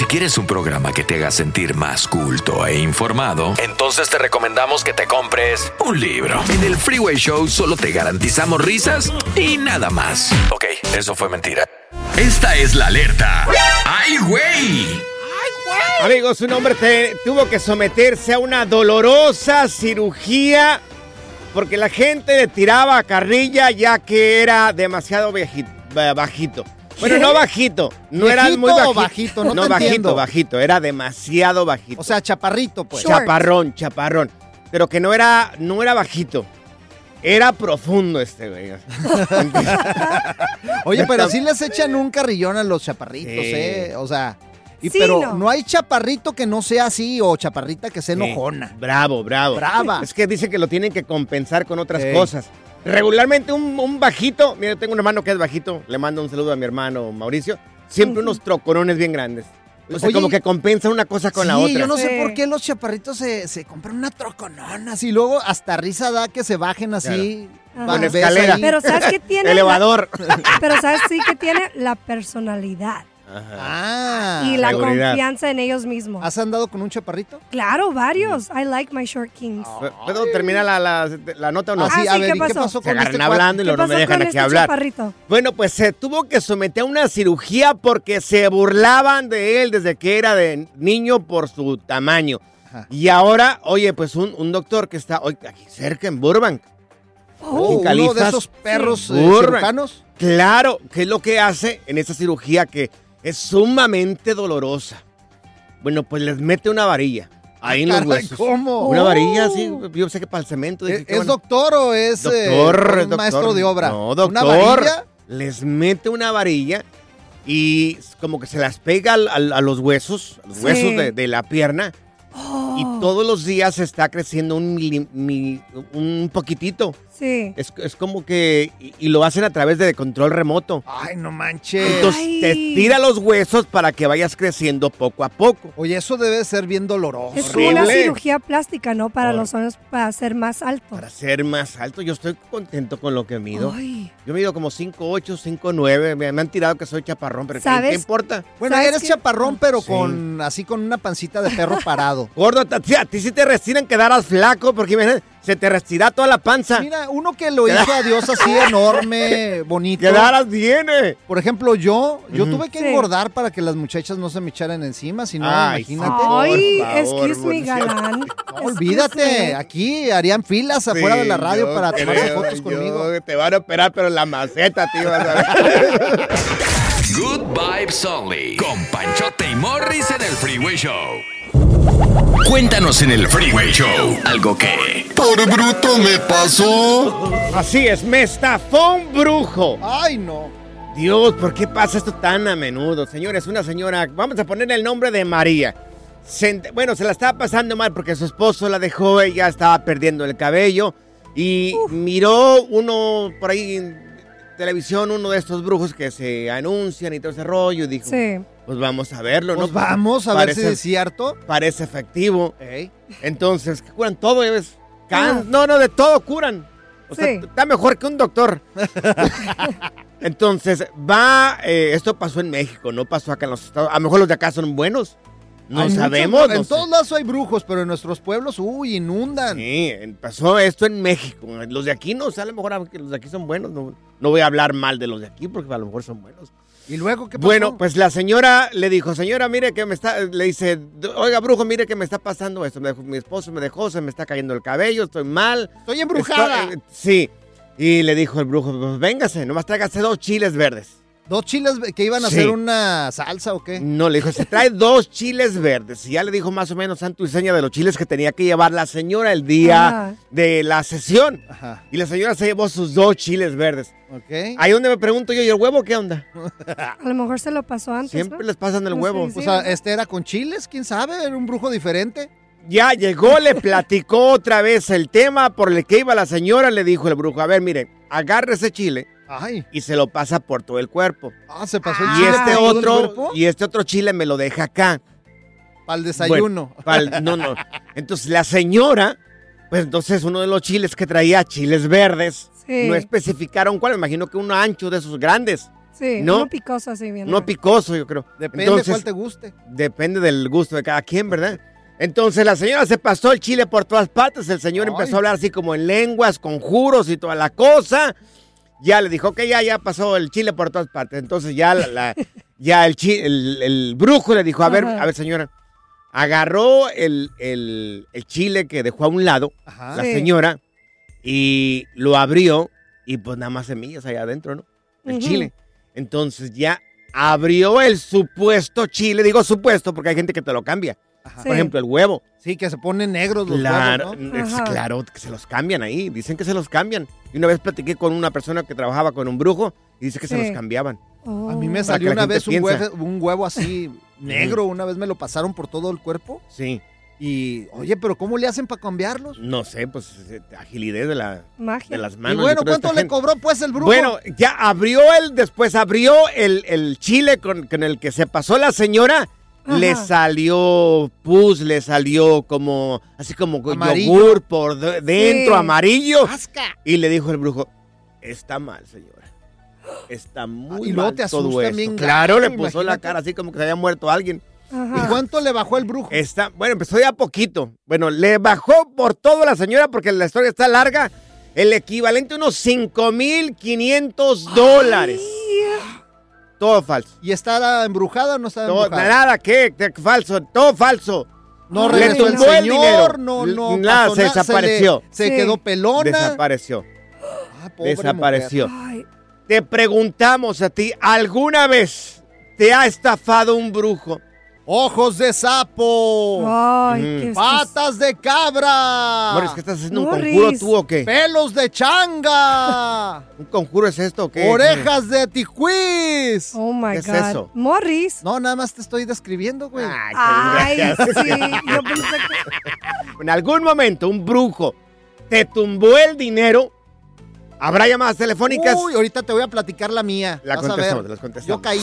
Si quieres un programa que te haga sentir más culto e informado, entonces te recomendamos que te compres un libro. En el Freeway Show solo te garantizamos risas y nada más. Ok, eso fue mentira. Esta es la alerta. ¡Ay, güey! Amigos, un hombre te- tuvo que someterse a una dolorosa cirugía porque la gente le tiraba carrilla ya que era demasiado ba- bajito. Bueno, no bajito, no era ¿Viejito muy bajito. bajito? No te bajito, entiendo. bajito, era demasiado bajito. O sea, chaparrito, pues. Short. chaparrón, chaparrón. Pero que no era, no era bajito. Era profundo este güey. Oye, pero sí les echan un carrillón a los chaparritos, Sí. ¿eh? O sea, y Sí, pero no. no. hay chaparrito que no sea así o chaparrita que sea Sí. enojona. Bravo, bravo. Brava. Es que dicen que lo tienen que compensar con otras cosas. Regularmente un, un bajito, mira, tengo un hermano que es bajito, le mando un saludo a mi hermano Mauricio, siempre unos trocorones bien grandes. O sea, Oye, como que compensa una cosa con la sí, otra. yo no sé Sí. por qué los chaparritos se, se compran una troconona así. Luego hasta risa da que se bajen así. Claro. Con escalera. Pero ¿sabes qué tiene? Elevador. La- pero ¿sabes sí que tiene? La personalidad Ajá. Ah. y la seguridad. confianza en ellos mismos. ¿Has andado con un chaparrito? Claro, varios. I like my short kings. ¿Puedo terminar la, la- la nota o no? Ah, sí, a ver, ¿qué ¿y qué pasó? pasó Se con agarran este hablando y ¿Qué luego no me pasó dejan con aquí este hablar. chaparrito? Bueno, pues se tuvo que someter a una cirugía porque se burlaban de él desde que era de niño por su tamaño. Ajá. Y ahora, oye, pues un, un doctor que está hoy aquí cerca en Burbank. Oh, en uno de esos perros eh, Burbank. cirujanos. Claro, ¿qué es lo que hace en esa cirugía que es sumamente dolorosa? Bueno, pues les mete una varilla ahí en los huesos. ¿Cómo? Una Oh. varilla, sí, yo sé que para el cemento. dije, ¿Es, bueno. doctor o es eh, Doctor, un doctor. maestro de obra? No, ¿Una doctor. varilla? Les mete una varilla y como que se las pega al- al- a los huesos, a los Sí. huesos de, de la pierna. Oh, Y todos los días está creciendo un, mili- un poquitito. Sí. Es, es como que. Y, y lo hacen a través de control remoto. Ay, no manches. Entonces Ay. te tira los huesos para que vayas creciendo poco a poco. Oye, eso debe ser bien doloroso. Es como una cirugía plástica, ¿no? Para los hombres, para ser más alto. Para ser más alto, yo estoy contento con lo que mido. Ay, Yo mido como 5'8, 5'9. Me, me han tirado que soy chaparrón, pero ¿qué- ¿qué, ¿Sabes? importa? Bueno, ¿Sabes eres chaparrón, pero Sí. con así con una pancita de perro parado. Gordo, a ti, a ti sí te restiran quedaras flaco porque imagínate, se te restira toda la panza. Mira, uno que lo hizo a Dios así enorme, bonito. Quedaras bien, eh. Por ejemplo, yo, yo tuve que Sí. engordar para que las muchachas no se me echaran encima, si no, Ay, imagínate. Ay, favor, excuse me, galán. No, olvídate, me. aquí harían filas afuera de la radio para tomarse creo, fotos yo- conmigo. Te van a operar, pero en la maceta, tío. vas a ver. Good Vibes Only. Con Panchote y Morris en el Freeway Show. Cuéntanos en el Freeway Show algo que... Por bruto me pasó. Así es, me estafó un brujo. Ay, no. Dios, ¿por qué pasa esto tan a menudo? Señores, una señora, vamos a poner el nombre de María. Se bueno, se la estaba pasando mal porque su esposo la dejó, ella estaba perdiendo el cabello y miró uno por ahí en televisión, uno de estos brujos que se anuncian y todo ese rollo y dijo, Sí. Pues vamos a verlo, Pues ¿no? vamos a ver Parece- si es cierto. Parece efectivo. Ey. Entonces, que curan todo, ya ves. Can- Ah. No, no, de todo curan. O sea, está mejor que un doctor. Entonces, va, eh, esto pasó en México, no pasó acá en los Estados A lo mejor los de acá son buenos. No Hay muchos- sabemos. no en sé. todos lados hay brujos, pero en nuestros pueblos, uy, inundan. Sí, pasó esto en México. Los de aquí no, o sea, a lo mejor a- que los de aquí son buenos. No, no voy a hablar mal de los de aquí porque a lo mejor son buenos. ¿Y luego qué pasó? Bueno, pues la señora le dijo, señora, mire que me está, le dice, oiga, brujo, mire que me está pasando esto. Me dejó- mi esposo me dejó, se me está cayendo el cabello, estoy mal. Estoy embrujada. Estoy- eh, sí. Y le dijo el brujo, pues véngase, nomás tráigase dos chiles verdes. ¿Dos chiles que iban a Sí. hacer una salsa o qué? No, le dijo, se trae dos chiles verdes. Y ya le dijo más o menos santo y seña de los chiles que tenía que llevar la señora el día Ajá. de la sesión. Ajá. Y la señora se llevó sus dos chiles verdes. Ok. Ahí donde me pregunto yo, ¿y el huevo qué onda? A lo mejor se lo pasó antes. Siempre ¿no? les pasan el No huevo. sé, O sea, este era con chiles, quién sabe, era un brujo diferente. Ya llegó, le platicó otra vez el tema por el que iba la señora, le dijo el brujo, a ver, mire, agarre ese chile Ay. y se lo pasa por todo el cuerpo. Ah, se pasó el Y chile este por todo el otro, cuerpo y este otro chile me lo deja acá. para el desayuno. Bueno, pa'l- no, no. Entonces la señora, pues entonces uno de los chiles que traía, chiles verdes, Sí. no especificaron cuál, me imagino que uno ancho de esos grandes, Sí, ¿no? uno picoso así bien. no picoso, yo creo. Depende Entonces, cuál te guste. Depende del gusto de cada quien, ¿verdad? Entonces la señora se pasó el chile por todas partes, el señor Ay. empezó a hablar así como en lenguas, conjuros y toda la cosa. Ya le dijo que ya, ya pasó el chile por todas partes. Entonces ya, la, la- ya el, chi- el, el brujo le dijo, a ver, Ajá. a ver señora, agarró el, el- el chile que dejó a un lado Ajá. la Sí. señora y lo abrió y pues nada más semillas allá adentro, ¿no? El chile. Entonces ya abrió el supuesto chile, digo supuesto porque hay gente que te lo cambia. Ajá. Sí. Por ejemplo, el huevo. Sí, que se ponen negros los Claro, huevos, ¿no? es claro que se los cambian ahí. Dicen que se los cambian. Y una vez platiqué con una persona que trabajaba con un brujo y dice que se los cambiaban. Oh. A mí me salió una vez un huevo, un huevo así negro, una vez me lo pasaron por todo el cuerpo Sí. y, oye, pero ¿cómo le hacen para cambiarlos? No sé, pues eh, agilidad de, la, Magia. de las Y manos. de bueno, ¿cuánto le gente. cobró pues el brujo? Bueno, ya abrió el, después abrió el, el chile con, con el que se pasó la señora. Ajá. Le salió pus, le salió como, así como con Amarillo. yogur por de- dentro, Sí. amarillo. ¡Asca! Y le dijo el brujo, está mal, señora. Está muy y mal te todo esto. Claro, le puso la cara así como que se había muerto alguien. Ajá. ¿Y cuánto le bajó el brujo? Está, bueno, empezó ya poquito. Bueno, le bajó por todo la señora porque la historia está larga. El equivalente a unos 5,500 dólares. Todo falso. ¿Y está embrujada o no está embrujada? nada, ¿qué? Falso, todo falso. No Le regresó el el dinero. no, no. Nada, pasó se desapareció. Se, le- se Sí. quedó pelona. Desapareció. Ah, pobre Desapareció. Te preguntamos a ti, ¿alguna vez te ha estafado un brujo? Ojos de sapo. ay, Mm. qué estás- Patas de cabra. Morris, ¿qué estás haciendo? ¿Un conjuro tú o qué? Pelos de changa. ¿Un conjuro es esto o qué? Orejas de tijuís. Oh my ¿Qué es eso? Morris. No, nada más te estoy describiendo, güey. Ay, qué Ay, sí. Yo pensé que. En algún momento un brujo te tumbó el dinero. ¿Habrá llamadas telefónicas? Uy, ahorita te voy a platicar la mía. La Vas a contestamos, ver. las contestamos. Yo caí.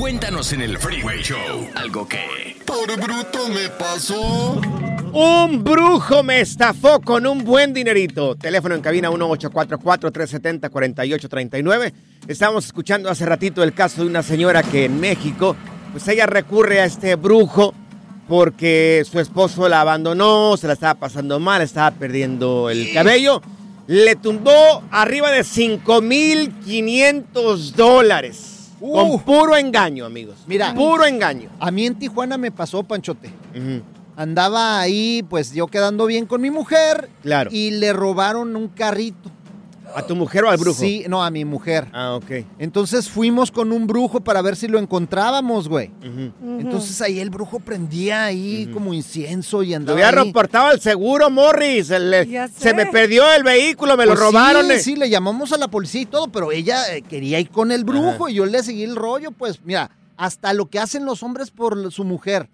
Cuéntanos en el Freeway Show algo que... Por bruto me pasó. Un brujo me estafó con un buen dinerito. Teléfono en cabina 1844-370-4839. Estábamos escuchando hace ratito el caso de una señora que en México, pues ella recurre a este brujo porque su esposo la abandonó, se la estaba pasando mal, estaba perdiendo el cabello. Le tumbó arriba de 5,500 dólares. Uh. Con puro engaño, amigos. Mira. Puro engaño. A mí en Tijuana me pasó, Panchote. Andaba ahí, pues yo quedando bien con mi mujer. Claro. Y le robaron un carrito. ¿A tu mujer o al brujo? Sí, no, a mi mujer. Ah, ok. Entonces fuimos con un brujo para ver si lo encontrábamos, güey. Entonces ahí el brujo prendía ahí como incienso y Lo andaba había ahí. reportado al seguro, Morris. El- el- Ya sé. se me perdió el vehículo, me lo Pues robaron. Sí, eh. sí, le llamamos a la policía y todo, pero ella eh, quería ir con el brujo y yo le seguí el rollo, pues mira, hasta lo que hacen los hombres por su mujer,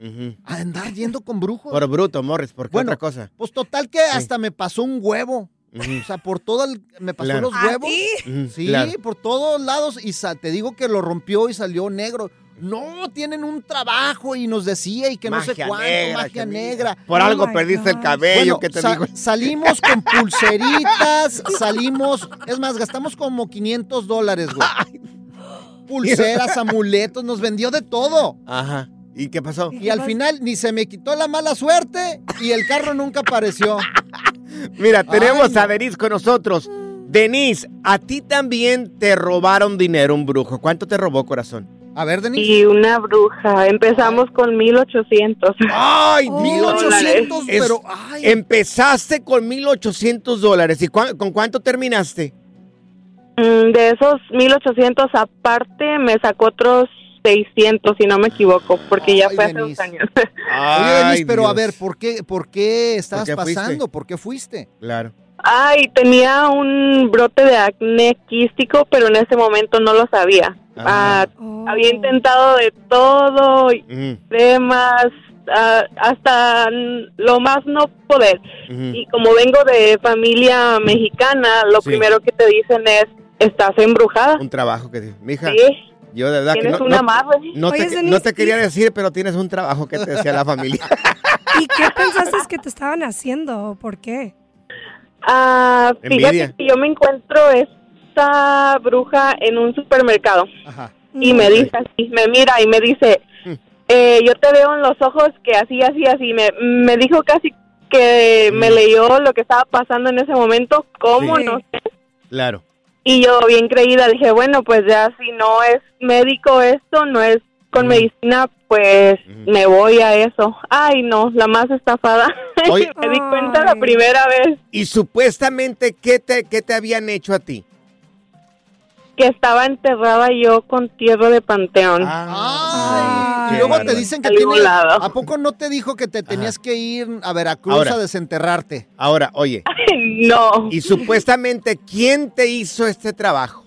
a andar yendo con brujos. Por bruto, Morris, ¿por qué Bueno, otra cosa? Pues total que hasta me pasó un huevo. O sea, por todo el... Me pasó Claro. los ¿A huevos. ti? Ujú, Sí, claro. por todos lados. Y sa- te digo que lo rompió y salió negro. No, tienen un trabajo y nos decía y que no sé Magia cuánto, negra, magia que negra. Por Oh algo perdiste el cabello, Bueno, ¿qué te sa- digo? salimos con pulseritas, salimos, es más, gastamos como 500 dólares, güey. Pulseras, amuletos, nos vendió de todo. Ajá. ¿Y qué pasó? Y al final ni se me quitó la mala suerte y el carro nunca apareció. Mira, tenemos Ay, no. a Denise con nosotros. Denise, a ti también te robaron dinero un brujo. ¿Cuánto te robó, corazón? A ver, Denise. Y una bruja. Empezamos con 1800. ¡Ay, Oh. 1800, Es- pero ay, Empezaste con 1,800 dólares. ¿Y cuán- con cuánto terminaste? Mm, De esos 1800 aparte me sacó otros 600 si no me equivoco, porque ya Ay, fue hace Denise. dos años. Oye, Denise, Ay, pero a ver, ¿por qué, por qué estabas ¿Por qué fuiste? pasando? ¿Por qué fuiste? Claro. Ay, tenía un brote de acné quístico, pero en ese momento no lo sabía. Ajá. Ah, Oh. había intentado de todo, cremas, ah, hasta mm, lo más no poder. Y como vengo de familia mexicana, lo Sí. primero que te dicen es, estás embrujada. Un trabajo que... Mija, Sí, yo de verdad que tienes no, una no- madre. no Oye, te, Denise, no te ¿y- quería decir, pero tienes un trabajo que te decía la familia. ¿Y qué pensaste que te estaban haciendo? o ¿Por qué? Ah, Envidia. fíjate que yo me encuentro esta bruja en un supermercado Ajá. y me dice así, me mira y me dice, Mm. eh, yo te veo en los ojos que así, así, así. Me, me dijo casi que me Mm. leyó lo que estaba pasando en ese momento, cómo Sí. no sé. Claro. Y yo bien creída dije, bueno, pues ya si no es médico esto, no es con Mm. medicina, pues Mm. me voy a eso. Ay, no, la más estafada. Me di cuenta la primera vez Y supuestamente, ¿qué te, qué te habían hecho a ti? Que estaba enterrada yo con tierra de panteón. Ay, Ay, y luego te dicen que tiene, lado. ¿A poco no te dijo que te tenías que ir a Veracruz Ahora. a desenterrarte? Ahora, oye, no, y supuestamente, ¿quién te hizo este trabajo?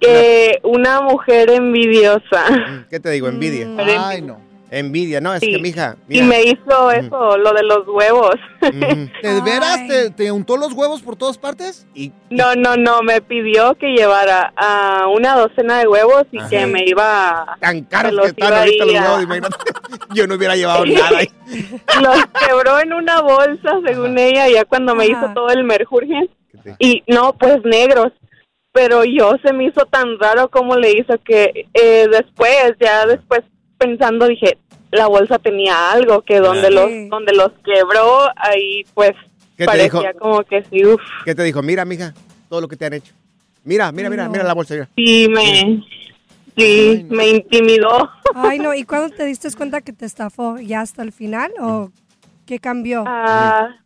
que una mujer envidiosa. ¿Qué te digo? Envidia. Mm. Ay, no. Envidia, no, es Sí. que, mija, Y mira. me hizo eso, lo de los huevos. ¿De veras te, te untó los huevos por todas partes? y No, no, no, me pidió que llevara a una docena de huevos y Ajá. que me iba a... tan caros los que están iba ahorita ahí los a- huevos, imagínate. Yo no hubiera llevado nada. ahí. Los quebró en una bolsa, según ella, ya cuando me Ajá. hizo todo el merjurgen. ¿Qué te- Y no, pues negros. Pero yo se me hizo tan raro como le hizo que eh, después, ya después pensando, dije, la bolsa tenía algo que donde los donde los quebró, ahí pues ¿Qué te parecía dijo? como que sí, uff, ¿Qué te dijo? Mira, mija, todo lo que te han hecho. Mira, mira, mira, No. mira la bolsa. Mira. sí me, sí, Ay, no. me intimidó. Ay, no. ¿Y cuándo te diste cuenta que te estafó? ¿Ya hasta el final o qué cambió? Ah,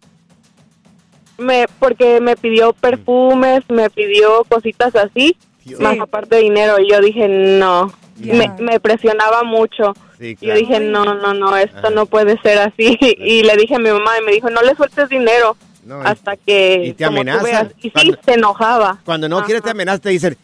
me, porque me pidió perfumes, me pidió cositas así, Dios. más Sí. aparte de dinero. Y yo dije, no, Me, me presionaba mucho. Sí, Y Yo claro. dije, no, no, no, esto Ajá. no puede ser así. Y le dije a mi mamá y me dijo, no le sueltes dinero No, hasta que... y te veas". Y sí, Cuando- se enojaba. Cuando no Ajá. quieres te amenazas, te dicen,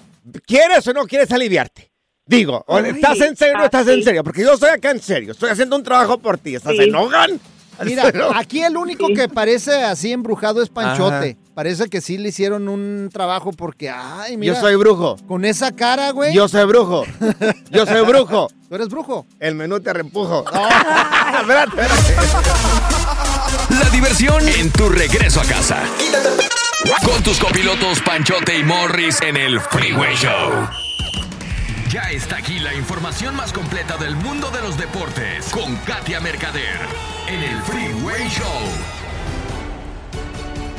¿quieres o no quieres aliviarte? Digo, Ay. ¿estás en serio o no estás en serio? Porque yo estoy acá en serio, estoy haciendo un trabajo por ti. ¿Estás Sí. enojan? Mira, aquí el único Sí. que parece así embrujado es Panchote. Ajá. Parece que sí le hicieron un trabajo porque, ay, mira, Yo soy brujo. con esa cara, güey. Yo soy brujo. Yo soy brujo. ¿Tú eres brujo? El menú te reempujo. espérate, espérate. La diversión en tu regreso a casa. Con tus copilotos Panchote y Morris en el Freeway Show. Ya está aquí la información más completa del mundo de los deportes con Katia Mercader en el Freeway Show.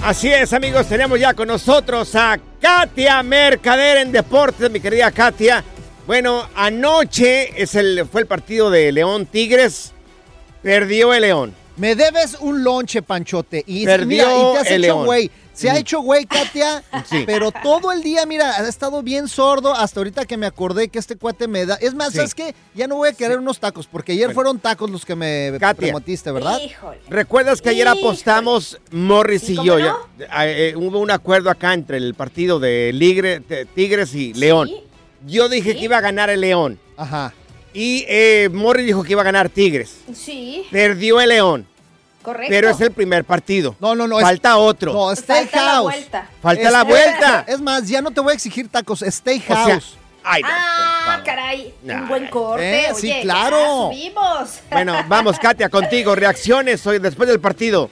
Así es, amigos, tenemos ya con nosotros a Katia Mercader en Deportes, mi querida Katia. Bueno, anoche es el, fue el partido de León Tigres. Perdió el León. Me debes un lonche, Panchote. Y, Perdió mira, y te has el hecho León. güey. Se ha hecho güey, Katia. Sí. Pero todo el día, mira, ha estado bien sordo hasta ahorita que me acordé que este cuate me da. Es más, Sí. ¿sabes qué? Ya no voy a querer unos tacos, porque ayer Bueno. fueron tacos los que me Katia. prometiste, ¿verdad? ¿Recuerdas que ayer Híjole. apostamos Morris y ¿cómo yo? no? Ya, eh, hubo un acuerdo acá entre el partido de Ligre- Tigres y León. Sí. Yo dije que iba a ganar el León. Ajá. Y eh, Morris dijo que iba a ganar Tigres. Sí, Perdió el León. Correcto. Pero es el primer partido. No, no, no. es- Falta otro. No, Falta la Steakhouse. vuelta. Falta la Este- vuelta. Es más, ya no te voy a exigir tacos, O sea, Steakhouse. Ay, Ah, caray, Nah, un buen corte. eh, sí, claro. subimos. Bueno, vamos, Katia, contigo. Reacciones hoy después del partido.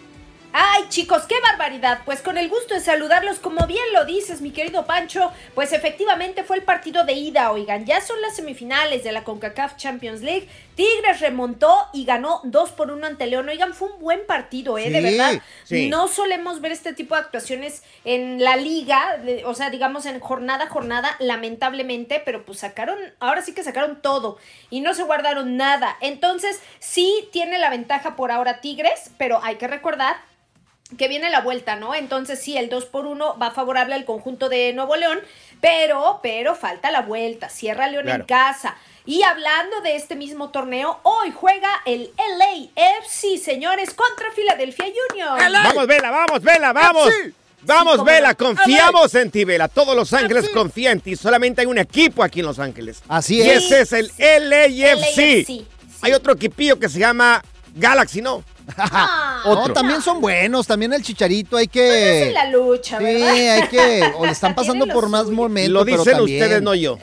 Ay, chicos, qué barbaridad. Pues con el gusto de saludarlos, como bien lo dices, mi querido Pancho, pues efectivamente fue el partido de ida, oigan, ya son las semifinales de la CONCACAF Champions League. Tigres remontó y ganó 2 por 1 ante León. Oigan, fue un buen partido, ¿eh? de verdad. sí. No solemos ver este tipo de actuaciones en la liga, de- o sea, digamos en jornada a jornada, lamentablemente, pero pues sacaron, ahora sí que sacaron todo y no se guardaron nada. Entonces, sí tiene la ventaja por ahora Tigres, pero hay que recordar que viene la vuelta, ¿no? Entonces sí, el 2 por 1 va favorable al conjunto de Nuevo León, pero, pero falta la vuelta, cierra León Claro. en casa. Y hablando de este mismo torneo, hoy juega el LAFC, señores, contra Philadelphia Union. Vamos, Vela, vamos, Vela, vamos. FC. Vamos, Sí, Vela, confiamos en ti, Vela. Todos Los Ángeles confía en ti. Solamente hay un equipo aquí en Los Ángeles. Así Y es. ese es el LAFC. LAFC, sí. Hay otro equipillo que se llama Galaxy, ¿no? Ah, No, Otro. también son buenos, también el chicharito hay es que... la lucha, Sí, ¿verdad? hay que... O le están pasando por más momentos, Lo pero dicen también- ustedes, no yo.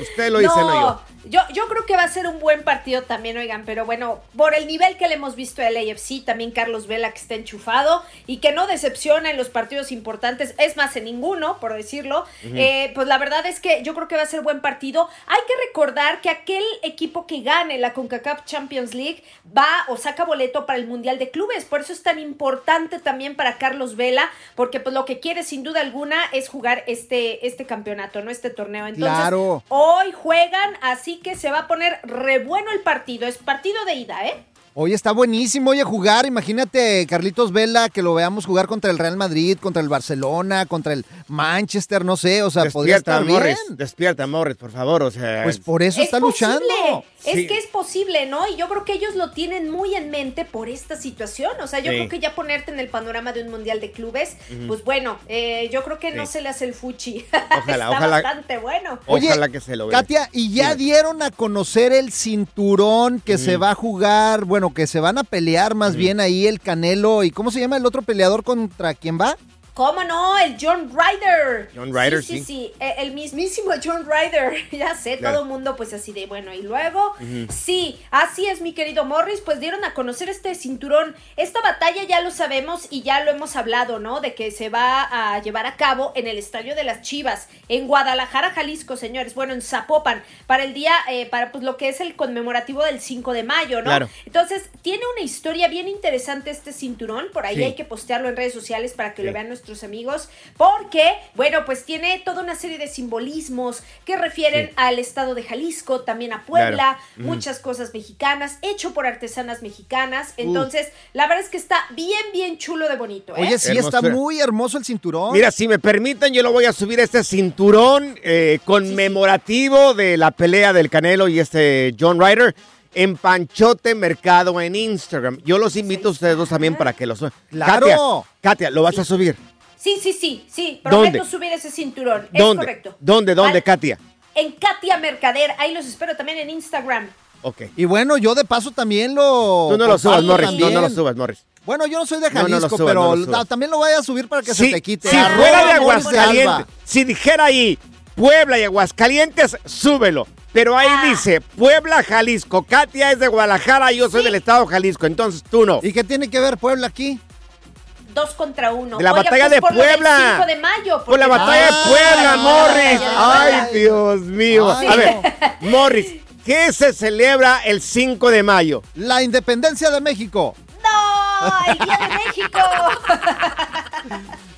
Ustedes lo dicen, no yo. Yo, yo creo que va a ser un buen partido también, oigan, pero bueno, por el nivel que le hemos visto al AFC, también Carlos Vela que está enchufado y que no decepciona en los partidos importantes, es más, en ninguno, por decirlo, eh, pues la verdad es que yo creo que va a ser buen partido. Hay que recordar que aquel equipo que gane la CONCACAF Champions League va o saca boleto para el Mundial de Clubes, por eso es tan importante también para Carlos Vela, porque pues lo que quiere sin duda alguna es jugar este, este campeonato, no este torneo. Entonces, Claro. Hoy juegan, así que se va a poner re bueno el partido. Es partido de ida, ¿eh? Oye, está buenísimo, oye, jugar. Imagínate, Carlitos Vela, que lo veamos jugar contra el Real Madrid, contra el Barcelona, contra el Manchester, no sé, o sea, podría Despierta, estar Morris. bien. Despierta, Morris, por favor. O sea, Pues por eso es está posible, luchando. Es Sí. que es posible, ¿no? Y yo creo que ellos lo tienen muy en mente por esta situación. O sea, yo Sí. creo que ya ponerte en el panorama de un mundial de clubes, pues bueno, eh, yo creo que no se le hace el fuchi. Ojalá, Está ojalá. bastante bueno. Oye, ojalá que se lo vea. Katia, y ya dieron a conocer el cinturón que se va a jugar, bueno, que se van a pelear más bien ahí el Canelo y ¿cómo se llama el otro peleador contra quién va? ¿Cómo no? El John Ryder. John Ryder, sí. Sí, sí. sí, eh, el mismísimo John Ryder. ya sé, Claro. todo el mundo pues así de bueno. Y luego, sí, así es mi querido Morris, pues dieron a conocer este cinturón. Esta batalla ya lo sabemos y ya lo hemos hablado, ¿no? De que se va a llevar a cabo en el Estadio de las Chivas, en Guadalajara, Jalisco, señores. Bueno, en Zapopan, para el día, eh, para pues lo que es el conmemorativo del 5 de mayo, ¿no? Claro. Entonces, tiene una historia bien interesante este cinturón. Por ahí Sí. hay que postearlo en redes sociales para que Sí. lo vean nuestros amigos. Porque, bueno, pues tiene toda una serie de simbolismos que refieren Sí. al estado de Jalisco, también a Puebla, Claro. Muchas cosas mexicanas, hecho por artesanas mexicanas. Entonces, la verdad es que está bien, bien chulo de bonito. ¿eh? Oye, sí, está muy hermoso el cinturón. Mira, si me permiten, yo lo voy a subir este cinturón eh, conmemorativo de la pelea del Canelo y este John Ryder en Panchote Mercado en Instagram. Yo los invito a ustedes dos también para que lo suban. ¡Claro! Katia, Katia, ¿lo vas a subir? Sí, sí, sí, sí. Prometo ¿Dónde? subir ese cinturón. ¿Dónde? Es correcto. ¿Dónde, dónde, Katia? En Katia Mercader. Ahí los espero también en Instagram. Ok. Y bueno, yo de paso también lo. Tú no lo subas, Morris. No, no lo subas, Morris. Bueno, yo no soy de No, no lo Jalisco, subas, pero no lo también lo voy a subir para que se te quite. Si Arroba fuera de. Aguascalientes, si dijera ahí Puebla y Aguascalientes, súbelo. Pero ahí Ah. dice Puebla, Jalisco. Katia es de Guadalajara, yo soy Sí. del estado de Jalisco, entonces tú no. ¿Y qué tiene que ver Puebla aquí? Dos contra uno. De la Oiga, batalla pues de por lo del Puebla. 5 de mayo. Por la batalla Ah, de Puebla, la Morris. Ay. Dios mío. Ay, A ver. Morris, ¿qué se celebra el 5 de mayo? La independencia de México. ¡No! ¡El Día de México!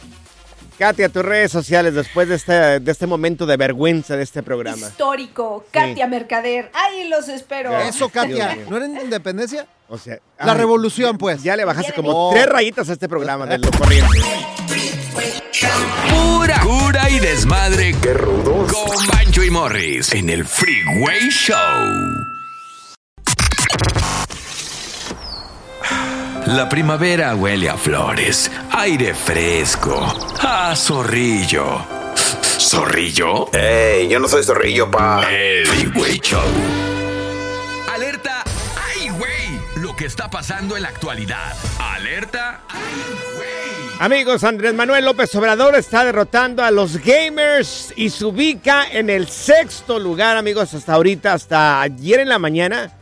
Katia, tus redes sociales después de este, de este momento de vergüenza de este programa. Histórico. Katia Mercader. Ahí los espero. Eso, Katia. ¿No era independencia? O sea, La ay, revolución, pues. Ya le bajaste Ya como Oh. tres rayitas a este programa de lo corriente. Pura cura y desmadre. ¡Qué rudos! Con Bancho y Morris en el Freeway Show. La primavera huele a flores, aire fresco, a zorrillo. ¿Zorrillo? Ey, yo no soy zorrillo, pa. El Freeway Show. ¡Alerta! ¡Ay, güey! lo que está pasando en la actualidad. Alerta. Amigos, Andrés Manuel López Obrador está derrotando a los gamers y se ubica en el sexto lugar, amigos, hasta ahorita, hasta ayer en la mañana,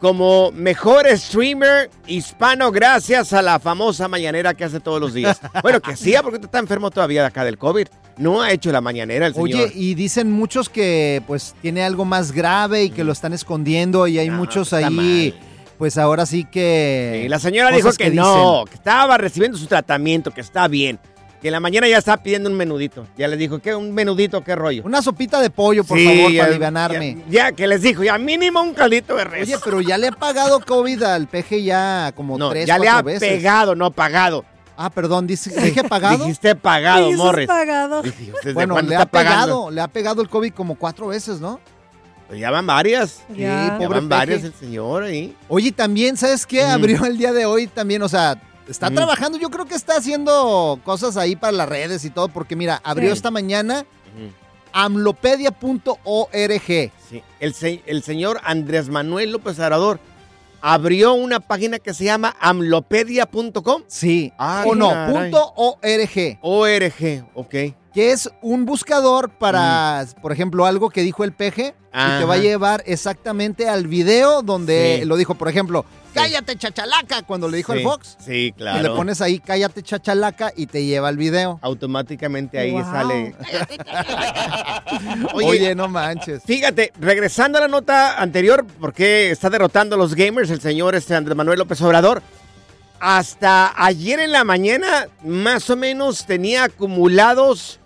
como mejor streamer hispano gracias a la famosa mañanera que hace todos los días. Bueno, que sí, porque está enfermo todavía de acá del COVID. No ha hecho la mañanera el señor. Oye, y dicen muchos que pues tiene algo más grave y que lo están escondiendo y hay No, muchos ahí, pues ahora sí que... Sí, la señora dijo que, dicen. no, que estaba recibiendo su tratamiento, que está bien. Que en la mañana ya está pidiendo un menudito. Ya le dijo, ¿qué? ¿Un menudito? ¿Qué rollo? Una sopita de pollo, por Sí, favor, ya- para alivianarme. Ya, ya que les dijo, ya mínimo un caldito de res. Oye, pero ya le ha pagado COVID al peje ya como no, tres, ya le cuatro ha veces. pegado, no pagado. Ah, perdón, dice, dije pagado. Dijiste pagado, Morris. pagado. Dije, ¿desde Bueno, le ha pegado, pagando? le ha pegado el COVID como cuatro veces, ¿no? Pues ya van varias. Ya. Ya pobre van varias el señor ahí. Oye, también, ¿sabes qué? Abrió el día de hoy también, o sea, está Ujú. trabajando, yo creo que está haciendo cosas ahí para las redes y todo, porque mira, abrió Sí. esta mañana amlopedia.org. Sí. El, se- el señor Andrés Manuel López Obrador abrió una página que se llama amlopedia.com. Sí, Ah, o no, caray. punto .org, ORG, ok. que es un buscador para, por ejemplo, algo que dijo el peje y te Ajá. va a llevar exactamente al video donde Sí. lo dijo, por ejemplo, cállate chachalaca, cuando le dijo el Fox. Sí, claro. Y le pones ahí, cállate chachalaca y te lleva al video. Automáticamente ahí Wow. sale. Oye, Oye, no manches. Fíjate, regresando a la nota anterior, porque está derrotando a los gamers el señor este Andrés Manuel López Obrador. Hasta ayer en la mañana, más o menos, tenía acumulados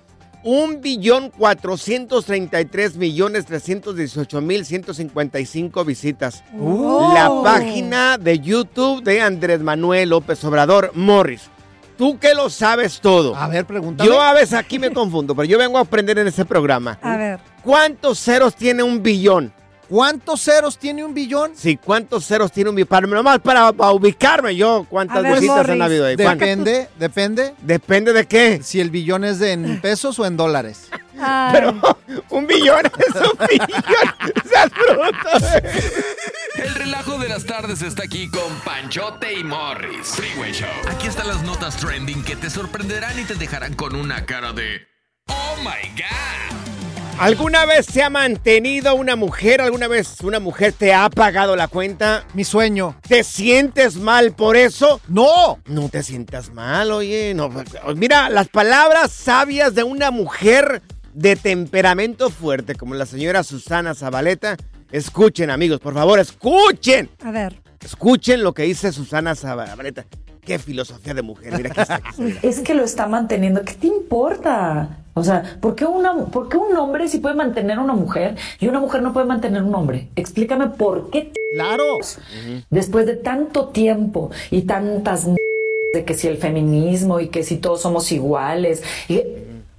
un billón cuatrocientos treinta y tres millones trescientos dieciocho mil ciento cincuenta y cinco visitas. Oh. La página de YouTube de Andrés Manuel López Obrador, Morris. Tú que lo sabes todo. A ver, pregúntame. Yo a veces aquí me confundo, pero yo vengo a aprender en este programa. A ver. ¿Cuántos ceros tiene un billón? ¿Cuántos ceros tiene un billón? Sí, ¿cuántos ceros tiene un billón? Para, nomás para, para ubicarme yo, ¿cuántas ver, visitas han habido ahí? Depende, depende Depende de qué. si el billón es de en pesos o en dólares. Ay, Pero un billón es un billón. Seas bruto. El relajo de las tardes está aquí con Panchote y Morris. Freeway Show. Aquí están las notas trending que te sorprenderán y te dejarán con una cara de Oh my God. ¿Alguna vez se ha mantenido una mujer? ¿Alguna vez una mujer te ha pagado la cuenta? Mi sueño. ¿Te sientes mal por eso? ¡No! No te sientas mal, oye. No, mira, las palabras sabias de una mujer de temperamento fuerte, como la señora Susana Zabaleta. Escuchen, amigos, por favor, escuchen. a ver. Escuchen lo que dice Susana Zabaleta. Qué filosofía de mujer. Mira, aquí está. aquí está, mira. Es que lo está manteniendo. ¿Qué te importa? O sea, ¿por qué, una, ¿por qué un hombre sí puede mantener a una mujer y una mujer no puede mantener a un hombre? Explícame por qué Claro. después de tanto tiempo y tantas m- de que si el feminismo y que si todos somos iguales y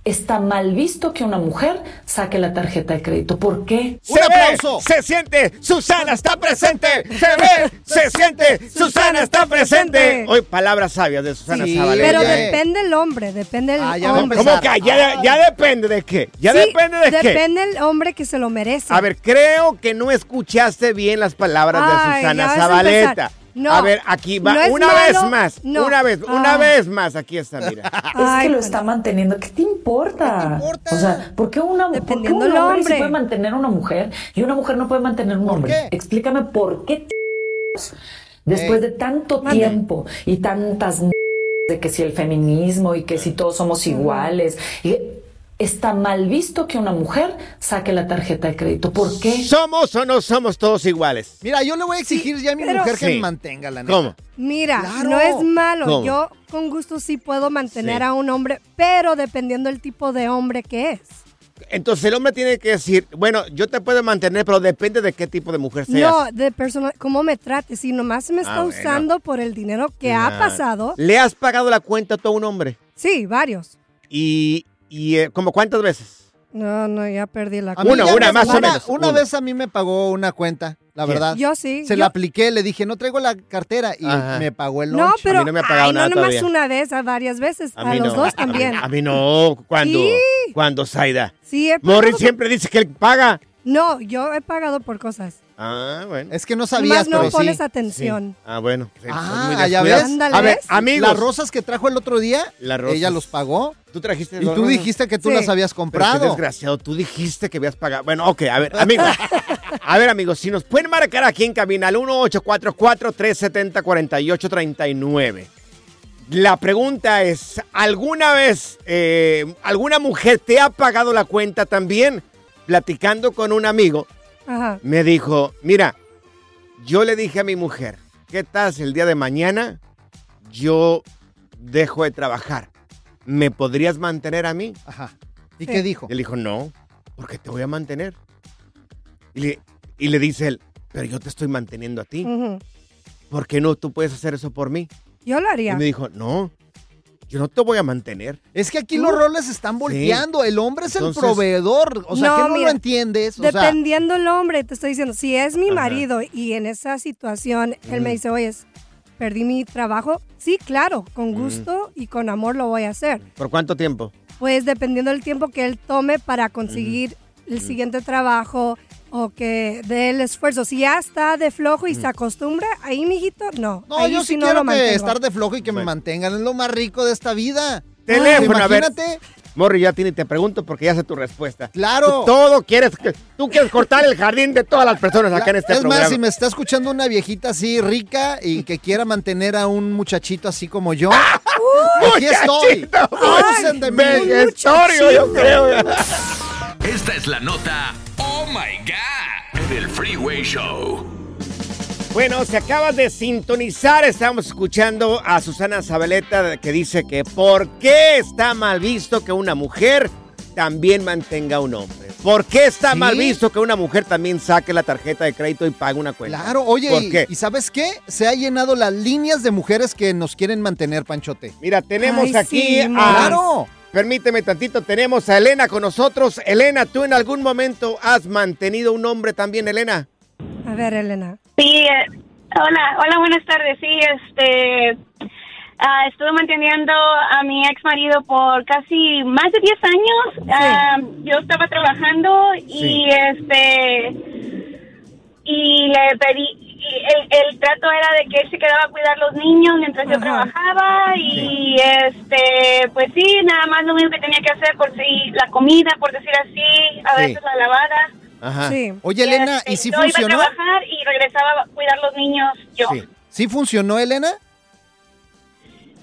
está mal visto que una mujer saque la tarjeta de crédito. ¿Por qué? Se ¡Un ve, aplauso! se siente, Susana está presente. Se ve, se siente, Susana está presente. Hoy palabras sabias de Susana Sí, Zabaleta. Pero depende el hombre, depende el Ah, ya hombre. ¿Cómo que? Ya, ya depende de qué. Ya Sí, depende de qué. Depende el hombre que se lo merece. A ver, creo que no escuchaste bien las palabras de Susana Zabaleta. empezar. No, a ver, aquí va, no una malo, vez más, no. una vez, una vez más, aquí está, mira. Es que lo está manteniendo. ¿Qué te importa? ¿Qué te importa? O sea, ¿por qué, una, ¿por qué Dependiendo un hombre, sí puede mantener a una mujer y una mujer no puede mantener a un ¿Por hombre? qué? Explícame por qué después de tanto tiempo y tantas m- de que si el feminismo y que si todos somos iguales y está mal visto que una mujer saque la tarjeta de crédito. ¿Por qué? ¿Somos o no somos todos iguales? Mira, yo le voy a exigir ya a mi pero- mujer que Sí. me mantenga, la neta. ¿Cómo? Mira, Claro. no es malo. ¿Cómo? Yo con gusto sí puedo mantener Sí. a un hombre, pero dependiendo del tipo de hombre que es. Entonces el hombre tiene que decir, bueno, yo te puedo mantener, pero depende de qué tipo de mujer seas. No, de persona, cómo me trate. Si nomás me está Ah, bueno. usando por el dinero que ha pasado, ¿Le has pagado la cuenta a todo un hombre? sí, varios. Y, y eh, ¿como cuántas veces? No, no, ya perdí la A mí Una, una, más o una- menos, Una una. vez a mí me pagó una cuenta, la verdad. Yo sí. Se yo- la apliqué, le dije, no traigo la cartera y Ajá. me pagó el No, lunch. pero no me ha pagado ay, nada no nomás todavía. una vez, a varias veces, a, mí los no. dos también. A mí no. ¿Cuándo? Sí. ¿Cuándo, Zaida? Sí, he Morris siempre dice que él paga. No, yo he pagado por cosas. Ah, bueno. Es que no sabías, Más no pero sí. pones atención. Ah, bueno. Sí, Ah, pues muy ya ves. Ándale, A ver, ¿ves? amigos. Las rosas que trajo el otro día, Las rosas. ella los pagó. ¿Tú trajiste Y dos tú rosas? dijiste que tú Sí. las habías Pero qué comprado. desgraciado, tú dijiste que habías pagado. Bueno, ok, a ver, amigos. a ver, amigos, si nos pueden marcar aquí en cabina al 1844-370-4839. La pregunta es, ¿alguna vez eh, alguna mujer te ha pagado la cuenta también? Platicando con un amigo, Ajá. me dijo, mira, yo le dije a mi mujer, ¿qué tal si el día de mañana yo dejo de trabajar? ¿Me podrías mantener a mí? Ajá. ¿Y Sí. qué dijo? Y él dijo, no, porque te voy a mantener. Y le, y le dice él, pero yo te estoy manteniendo a ti. Ujú. ¿Por qué no tú puedes hacer eso por mí? Yo lo Y haría. me dijo, no, yo no te voy a mantener. Es que aquí los roles están volteando. El hombre es Entonces- el proveedor. O sea, No, que no mira, lo entiendes. O sea, Dependiendo el hombre, te estoy diciendo, si es mi Ajá. marido y en esa situación él me dice, oye, perdí mi trabajo, sí, claro, con gusto y con amor lo voy a hacer. ¿Por cuánto tiempo? Pues dependiendo del tiempo que él tome para conseguir el siguiente trabajo o que dé el esfuerzo. Si ya está de flojo y se acostumbra, ahí, mijito, no. no, ahí yo sí, no quiero lo que estar de flojo y que me mantengan. Es lo más rico de esta vida. Teléfono, a ver. Imagínate. Morri, ya tiene, te pregunto porque ya sé tu respuesta. Claro. Tú todo quieres, que- tú quieres cortar el jardín de todas las personas acá en este es programa. más, si me está escuchando una viejita así rica y que quiera mantener a un muchachito así como yo, aquí estoy. Muchachito, Usen de yo creo. Esta es la nota My God en el Freeway Show. Bueno, se acaba de sintonizar, estamos escuchando a Susana Zabaleta que dice que ¿por qué está mal visto que una mujer también mantenga a un hombre? ¿Por qué está Sí. mal visto que una mujer también saque la tarjeta de crédito y pague una cuenta? Claro, oye, ¿Por y, qué? y ¿sabes qué? Se ha llenado las líneas de mujeres que nos quieren mantener, Panchote. Mira, tenemos Ay, aquí sí, a... Claro. Permíteme tantito, tenemos a Elena con nosotros. Elena, ¿tú en algún momento has mantenido un hombre también, Elena? A ver, Elena. Sí, eh, hola, hola, buenas tardes. Sí, este, ah, estuve manteniendo a mi ex marido por casi más de 10 años. Ah, yo estaba trabajando y Sí. este, y le pedí, el, el trato era de que él se quedaba a cuidar los niños mientras yo trabajaba y este, pues sí, nada más lo único que tenía que hacer por si la comida, por decir así, a Sí. veces la lavada. Ajá. Sí. Oye, Elena, Este, ¿y si yo funcionó? iba a trabajar y regresaba a cuidar los niños yo. Sí. ¿Sí funcionó, Elena?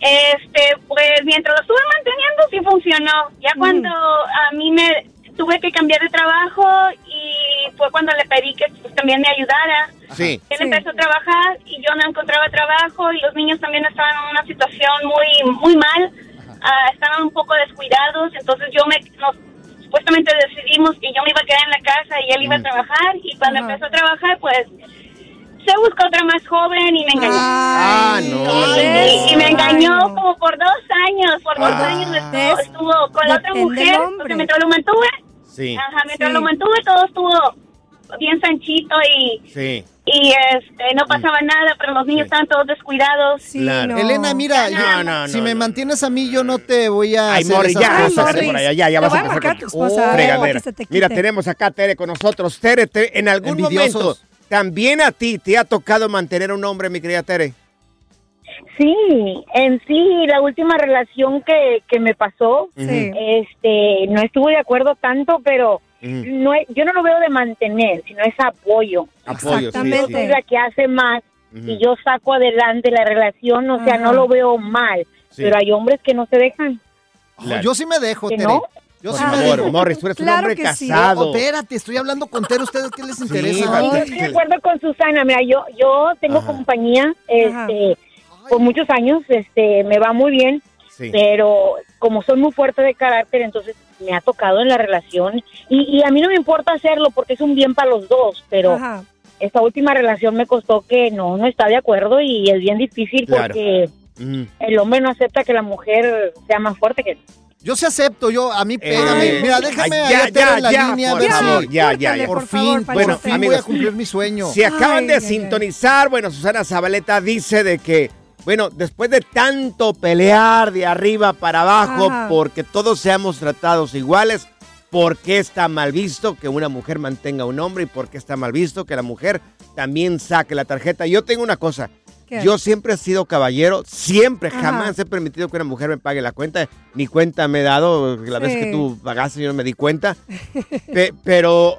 Este, pues mientras lo estuve manteniendo sí funcionó. Ya cuando a mí me tuve que cambiar de trabajo y fue cuando le pedí que pues, también me ayudara. Sí. Él Sí. empezó a trabajar y yo no encontraba trabajo y los niños también estaban en una situación muy muy mal. Ah, estaban un poco descuidados, entonces yo me nos- supuestamente decidimos que yo me iba a quedar en la casa y él iba a trabajar y cuando Ajá. empezó a trabajar pues se buscó otra más joven y me engañó. Ah, Ay, no. Y, y me Ay, engañó no. como por dos años, por dos Ah. años estuvo, estuvo con la otra mujer, porque mientras lo mantuve, Sí. ajá, mientras Sí. lo mantuve todo estuvo bien sanchito y, Sí. y este no pasaba nada, pero los niños Sí. estaban todos descuidados. Sí, Claro. no. Elena, mira, No, yo- no, si no, me mantienes a mí, yo no te voy a Ay, hacer Morri, esas ya, Ay, cosas. Morris, por allá, ya, ya vas a empezar con a tu esposa, Oh, Mira, tenemos acá a Tere con nosotros. Tere, te- en algún Envidiosos. momento también a ti te ha tocado mantener a un hombre, mi querida Tere. Sí, en sí, la última relación que, que me pasó, Sí. este, no estuve de acuerdo tanto, pero no es- yo no lo veo de mantener, sino es apoyo. Apoyo, sí, Exactamente. Sí. la que hace más y yo saco adelante la relación, o sea, Ajá. no lo veo mal, Sí. pero hay hombres que no se dejan. Claro. yo sí me dejo, ¿Que Tere. no? Yo Por sí me favor, dejo. Morris, tú eres un Claro hombre que sí. casado. Oh, espérate, estoy hablando con Tere. ¿Ustedes qué les interesa? vale. No, estoy de acuerdo con Susana, mira, yo, yo tengo Ajá. compañía, este, por muchos años, este, me va muy bien, Sí. pero como soy muy fuerte de carácter, entonces me ha tocado en la relación y, y a mí no me importa hacerlo porque es un bien para los dos, pero Ajá. esta última relación me costó que no, no está de acuerdo y es bien difícil Claro. porque Mm. el hombre no acepta que la mujer sea más fuerte que él. Yo sí acepto, yo, a mí pégame. Eh, Mira, déjame ay, ya, ya, en la ya, línea. a por favor, ya, ya, ya. Por Por fin, favor, por Bueno, fin voy a cumplir mi sueño. Si acaban Ay, de ay. sintonizar, bueno, Susana Zabaleta dice de que, bueno, después de tanto pelear de arriba para abajo Ajá. porque todos seamos tratados iguales, por qué está mal visto que una mujer mantenga a un hombre y por qué está mal visto que la mujer también saque la tarjeta. Yo tengo una cosa. ¿Qué? Yo siempre he sido caballero, siempre, Ajá. jamás he permitido que una mujer me pague la cuenta. Ni cuenta me he dado, la vez que tú pagaste yo no me di cuenta. Pe- pero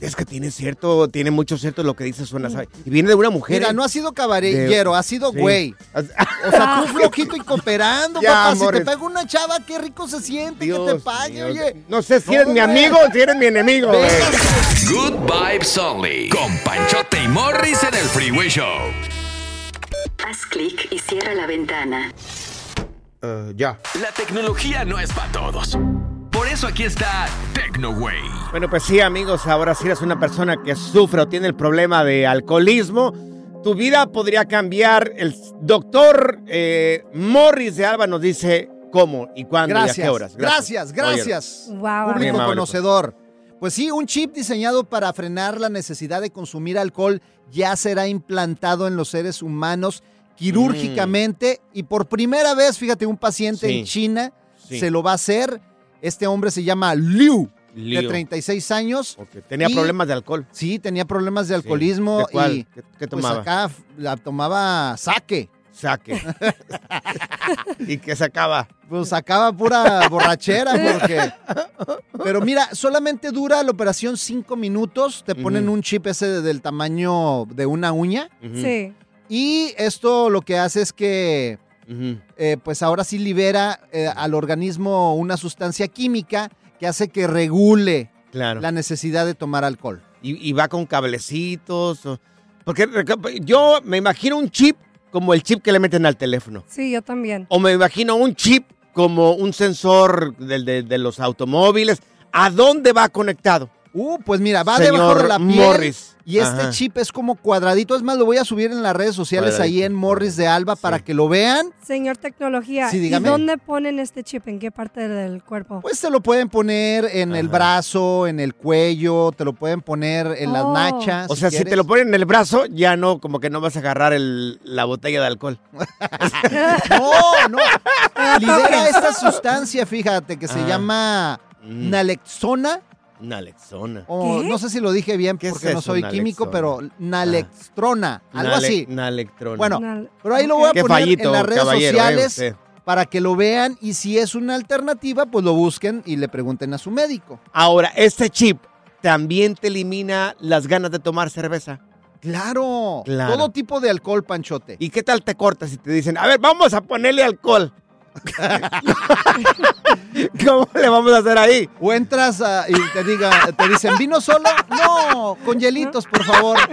es que tiene cierto, tiene mucho cierto lo que dice suena. ¿sabe? Y viene de una mujer. Mira, no ha sido caballero, De- ha sido Sí. güey. O sea, tú flojito y cooperando, Ya, papá. Si te pega una chava, qué rico se siente que te pague, oye. No sé si eres mi amigo o si eres mi enemigo. güey. Good Vibes Only. Con Panchote y Morris en el Freeway Show. Haz clic y cierra la ventana. ya. La tecnología no es para todos. Por eso aquí está TecnoWay. Bueno, pues sí, amigos, ahora si eres una persona que sufre o tiene el problema de alcoholismo, tu vida podría cambiar. El doctor eh, Morris de Alba nos dice cómo y cuándo y a Gracias, qué horas. gracias, gracias. Wow, Muy Público amable, conocedor. Pues sí, un chip diseñado para frenar la necesidad de consumir alcohol ya será implantado en los seres humanos quirúrgicamente y por primera vez, fíjate, un paciente Sí. en China Sí. se lo va a hacer. Este hombre se llama Liu, de Liu. 36 años. Tenía Y- problemas de alcohol. Sí, tenía problemas de alcoholismo ¿De cuál? y ¿Qué- qué pues tomaba? acá f- la tomaba saque. Saque. ¿Y qué sacaba? Pues sacaba pura borrachera porque... Pero mira, solamente dura la operación cinco minutos. Te ponen un chip ese de- del tamaño de una uña. Sí. Y esto lo que hace es que, eh, pues ahora sí libera eh, al organismo una sustancia química que hace que regule Claro. la necesidad de tomar alcohol. Y, y va con cablecitos. o- porque yo me imagino un chip como el chip que le meten al teléfono. Sí, yo también. O me imagino un chip como un sensor de los automóviles. ¿A dónde va conectado? Uh, pues mira, va Señor debajo de la piel. Morris. Y este Ajá. chip es como cuadradito. Es más, lo voy a subir en las redes sociales ahí en Morris de Alba para que lo vean. Señor Tecnología, Sí, ¿y dígame. dónde ponen este chip? ¿En qué parte del cuerpo? Pues te lo pueden poner en el brazo, en el cuello, te lo pueden poner en las Oh. nachas. O sea, si, te lo ponen en el brazo, ya no, como que no vas a agarrar el- la botella de alcohol. No, no. Libera esta sustancia, fíjate, que se Ah. llama Mm. nalexona. Nalexona. O ¿Qué? no sé si lo dije bien ¿Qué es porque no eso, soy químico, pero nalextrona, algo Nale- así. Nalectrona. Bueno, Nal- pero ahí lo voy a Qué poner fallito, en las redes ¿eh? sociales para que lo vean y si es una alternativa, pues lo busquen y le pregunten a su médico. Ahora, este chip también te elimina las ganas de tomar cerveza. Claro, Claro. todo tipo de alcohol, Panchote. ¿Y qué tal te cortas si te dicen, a ver, vamos a ponerle alcohol? ¿Cómo le vamos a hacer ahí? O entras a- y te diga, te dicen, ¿vino solo? No, con hielitos, por favor.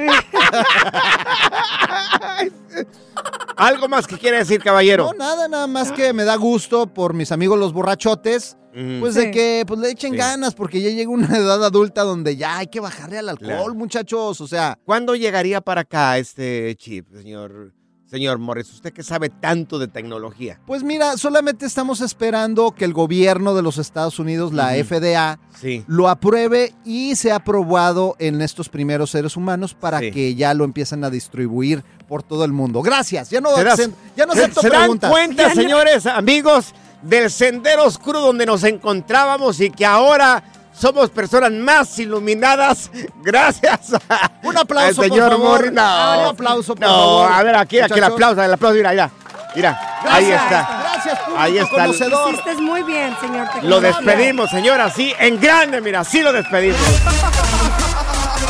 Algo más que quiere decir, caballero. No, nada, nada más que me da gusto por mis amigos los borrachotes, Ujú. pues Sí. de que pues le echen Sí. ganas, porque ya llega una edad adulta donde ya hay que bajarle al alcohol, Claro. muchachos. O sea, ¿Cuándo llegaría para acá este chip, señor, señor Morris? Usted que sabe tanto de tecnología. pues mira, solamente estamos esperando que el gobierno de los Estados Unidos, la. FDA, Sí. lo apruebe y sea aprobado en estos primeros seres humanos para Sí. que ya lo empiecen a distribuir por todo el mundo. Gracias. Ya no, ¿Se, ya no se- acepto se dan cuenta, señores, amigos, del sendero oscuro donde nos encontrábamos y que ahora somos personas más iluminadas gracias a- Un aplauso, al por señor favor. Morris. No, Un aplauso, por no, favor. a ver, aquí, aquí el aplauso, el aplauso, mira, mira. Mira, ahí Gracias. está. Gracias, público Ahí está. conocedor. Hiciste muy bien, señor Lo despedimos, señora, sí, en grande, mira, sí lo despedimos.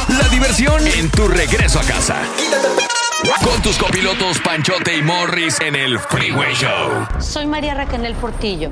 La diversión en tu regreso a casa. Con tus copilotos Panchote y Morris en el Freeway Show. Soy María Raquel Portillo.